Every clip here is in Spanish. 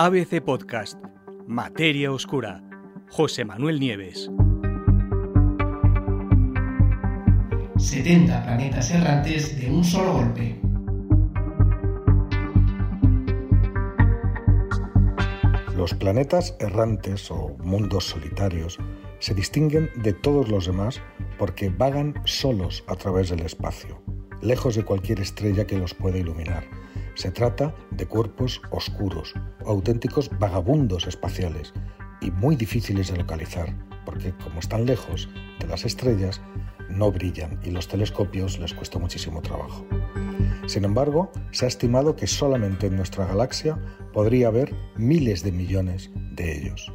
ABC Podcast, Materia Oscura, José Manuel Nieves. 70 planetas errantes de un solo golpe. Los planetas errantes o mundos solitarios se distinguen de todos los demás porque vagan solos a través del espacio, lejos de cualquier estrella que los pueda iluminar. Se trata de cuerpos oscuros, auténticos vagabundos espaciales y muy difíciles de localizar, porque como están lejos de las estrellas, no brillan y los telescopios les cuesta muchísimo trabajo. Sin embargo, se ha estimado que solamente en nuestra galaxia podría haber miles de millones de ellos.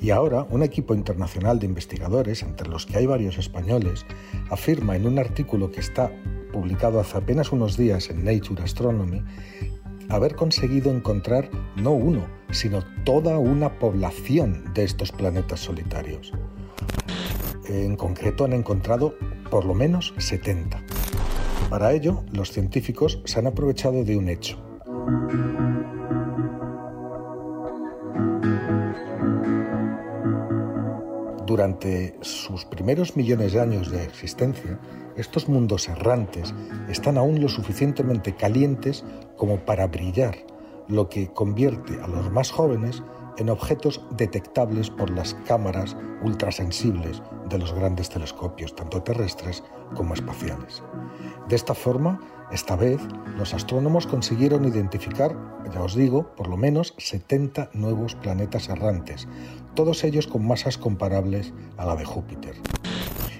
Y ahora un equipo internacional de investigadores, entre los que hay varios españoles, afirma en un artículo que está publicado hace apenas unos días en Nature Astronomy haber conseguido encontrar no uno, sino toda una población de estos planetas solitarios. En concreto han encontrado por lo menos 70. Para ello, los científicos se han aprovechado de un hecho. Durante sus primeros millones de años de existencia, estos mundos errantes están aún lo suficientemente calientes como para brillar, lo que convierte a los más jóvenes en objetos detectables por las cámaras ultrasensibles de los grandes telescopios, tanto terrestres como espaciales. De esta forma, esta vez, los astrónomos consiguieron identificar, ya os digo, por lo menos 70 nuevos planetas errantes, todos ellos con masas comparables a la de Júpiter.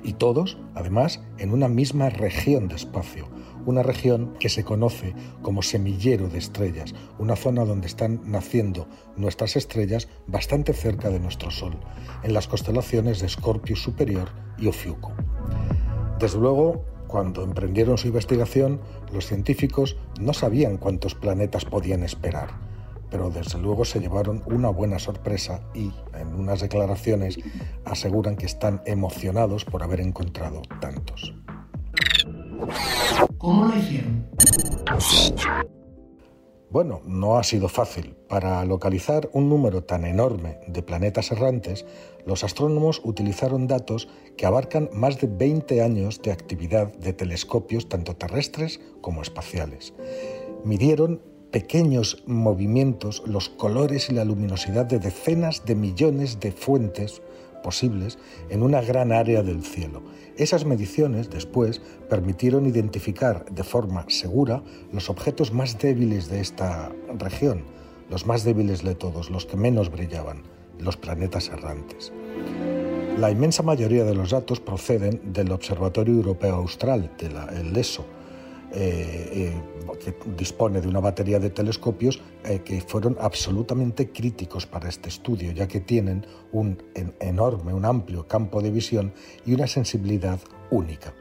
Y todos, además, en una misma región de espacio, una región que se conoce como semillero de estrellas, una zona donde están naciendo nuestras estrellas bastante cerca de nuestro Sol, en las constelaciones de Scorpius Superior y Ofiuco. Desde luego, cuando emprendieron su investigación, los científicos no sabían cuántos planetas podían esperar, pero desde luego se llevaron una buena sorpresa y, en unas declaraciones, aseguran que están emocionados por haber encontrado tantos. ¿Cómo lo hicieron? Bueno, no ha sido fácil. Para localizar un número tan enorme de planetas errantes, los astrónomos utilizaron datos que abarcan más de 20 años de actividad de telescopios tanto terrestres como espaciales. Midieron pequeños movimientos, los colores y la luminosidad de decenas de millones de fuentes posibles en una gran área del cielo. Esas mediciones después permitieron identificar de forma segura los objetos más débiles de esta región, los más débiles de todos, los que menos brillaban, los planetas errantes. La inmensa mayoría de los datos proceden del Observatorio Europeo Austral, del ESO, eh, eh, que dispone de una batería de telescopios eh, que fueron absolutamente críticos para este estudio, ya que tienen un enorme, un amplio campo de visión y una sensibilidad única.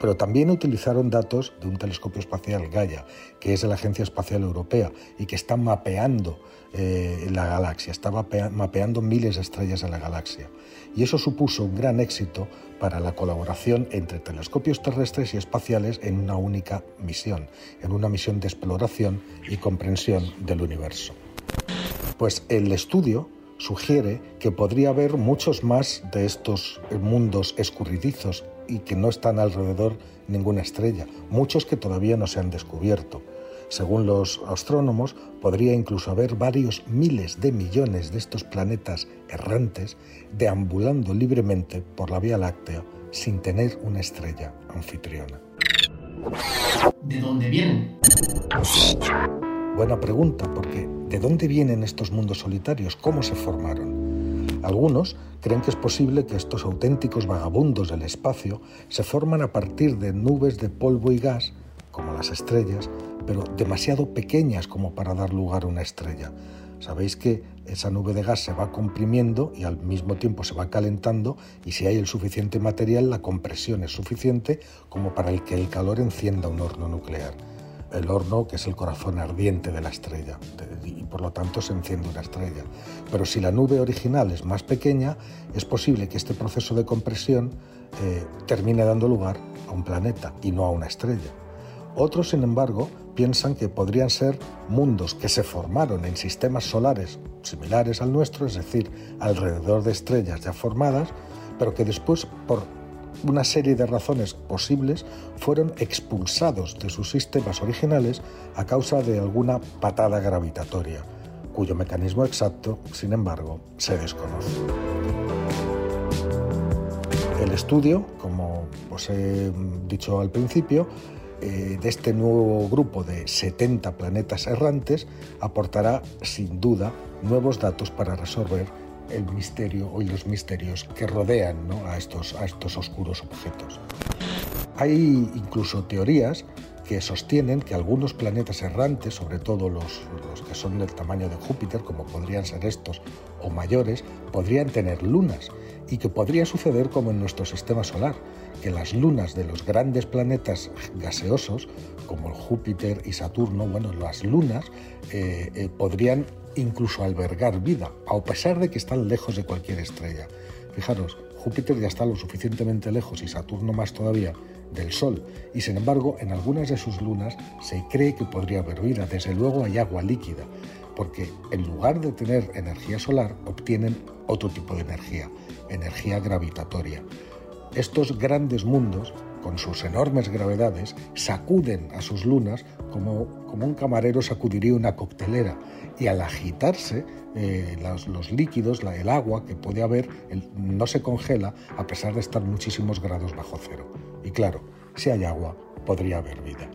Pero también utilizaron datos de un telescopio espacial Gaia, que es de la Agencia Espacial Europea y que está mapeando la galaxia, está mapeando miles de estrellas en la galaxia. Y eso supuso un gran éxito para la colaboración entre telescopios terrestres y espaciales en una única misión, en una misión de exploración y comprensión del universo. Pues el estudio sugiere que podría haber muchos más de estos mundos escurridizos y que no están alrededor ninguna estrella, muchos que todavía no se han descubierto. Según los astrónomos, podría incluso haber varios miles de millones de estos planetas errantes deambulando libremente por la Vía Láctea sin tener una estrella anfitriona. ¿De dónde vienen? Buena pregunta, porque ¿de dónde vienen estos mundos solitarios? ¿Cómo se formaron? Algunos creen que es posible que estos auténticos vagabundos del espacio se forman a partir de nubes de polvo y gas, como las estrellas, pero demasiado pequeñas como para dar lugar a una estrella. Sabéis que esa nube de gas se va comprimiendo y al mismo tiempo se va calentando y si hay el suficiente material la compresión es suficiente como para que el calor encienda un horno nuclear. El horno que es el corazón ardiente de la estrella y por lo tanto se enciende una estrella. Pero si la nube original es más pequeña, es posible que este proceso de compresión eh, termine dando lugar a un planeta y no a una estrella. Otros, sin embargo, piensan que podrían ser mundos que se formaron en sistemas solares similares al nuestro, es decir, alrededor de estrellas ya formadas, pero que después, por una serie de razones posibles, fueron expulsados de sus sistemas originales a causa de alguna patada gravitatoria, cuyo mecanismo exacto, sin embargo, se desconoce. El estudio, como os he dicho al principio, eh, de este nuevo grupo de 70 planetas errantes aportará sin duda nuevos datos para resolver el misterio y los misterios que rodean a, estos, a estos oscuros objetos. Hay incluso teorías que sostienen que algunos planetas errantes, sobre todo los, que son del tamaño de Júpiter, como podrían ser estos o mayores, podrían tener lunas y que podría suceder como en nuestro sistema solar, que las lunas de los grandes planetas gaseosos, como Júpiter y Saturno, bueno, las lunas eh, eh, podrían incluso albergar vida, a pesar de que están lejos de cualquier estrella. Fijaros, Júpiter ya está lo suficientemente lejos y Saturno más todavía del Sol, y sin embargo en algunas de sus lunas se cree que podría haber vida, desde luego hay agua líquida, porque en lugar de tener energía solar obtienen otro tipo de energía, energía gravitatoria. Estos grandes mundos, con sus enormes gravedades, sacuden a sus lunas como, como un camarero sacudiría una coctelera y al agitarse eh, los, líquidos, el agua que puede haber, no se congela a pesar de estar muchísimos grados bajo cero. Y claro, si hay agua, podría haber vida.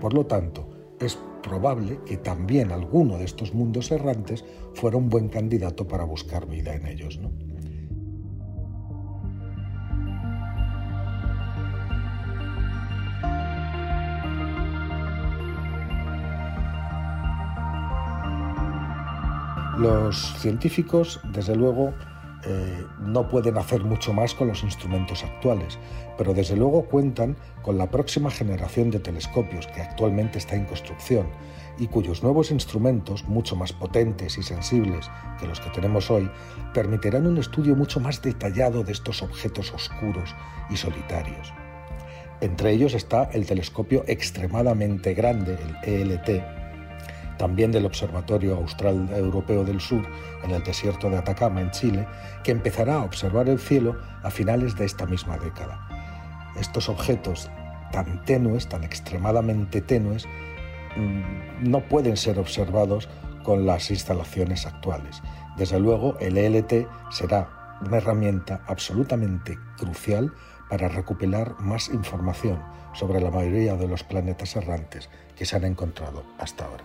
Por lo tanto, es probable que también alguno de estos mundos errantes fuera un buen candidato para buscar vida en ellos. ¿no? Los científicos, desde luego, eh, no pueden hacer mucho más con los instrumentos actuales, pero desde luego cuentan con la próxima generación de telescopios que actualmente está en construcción y cuyos nuevos instrumentos, mucho más potentes y sensibles que los que tenemos hoy, permitirán un estudio mucho más detallado de estos objetos oscuros y solitarios. Entre ellos está el telescopio extremadamente grande, el ELT, también del Observatorio Austral Europeo del Sur en el desierto de Atacama, en Chile, que empezará a observar el cielo a finales de esta misma década. Estos objetos tan tenues, tan extremadamente tenues, mm, no pueden ser observados con las instalaciones actuales. Desde luego, el ELT será una herramienta absolutamente crucial para recopilar más información sobre la mayoría de los planetas errantes que se han encontrado hasta ahora.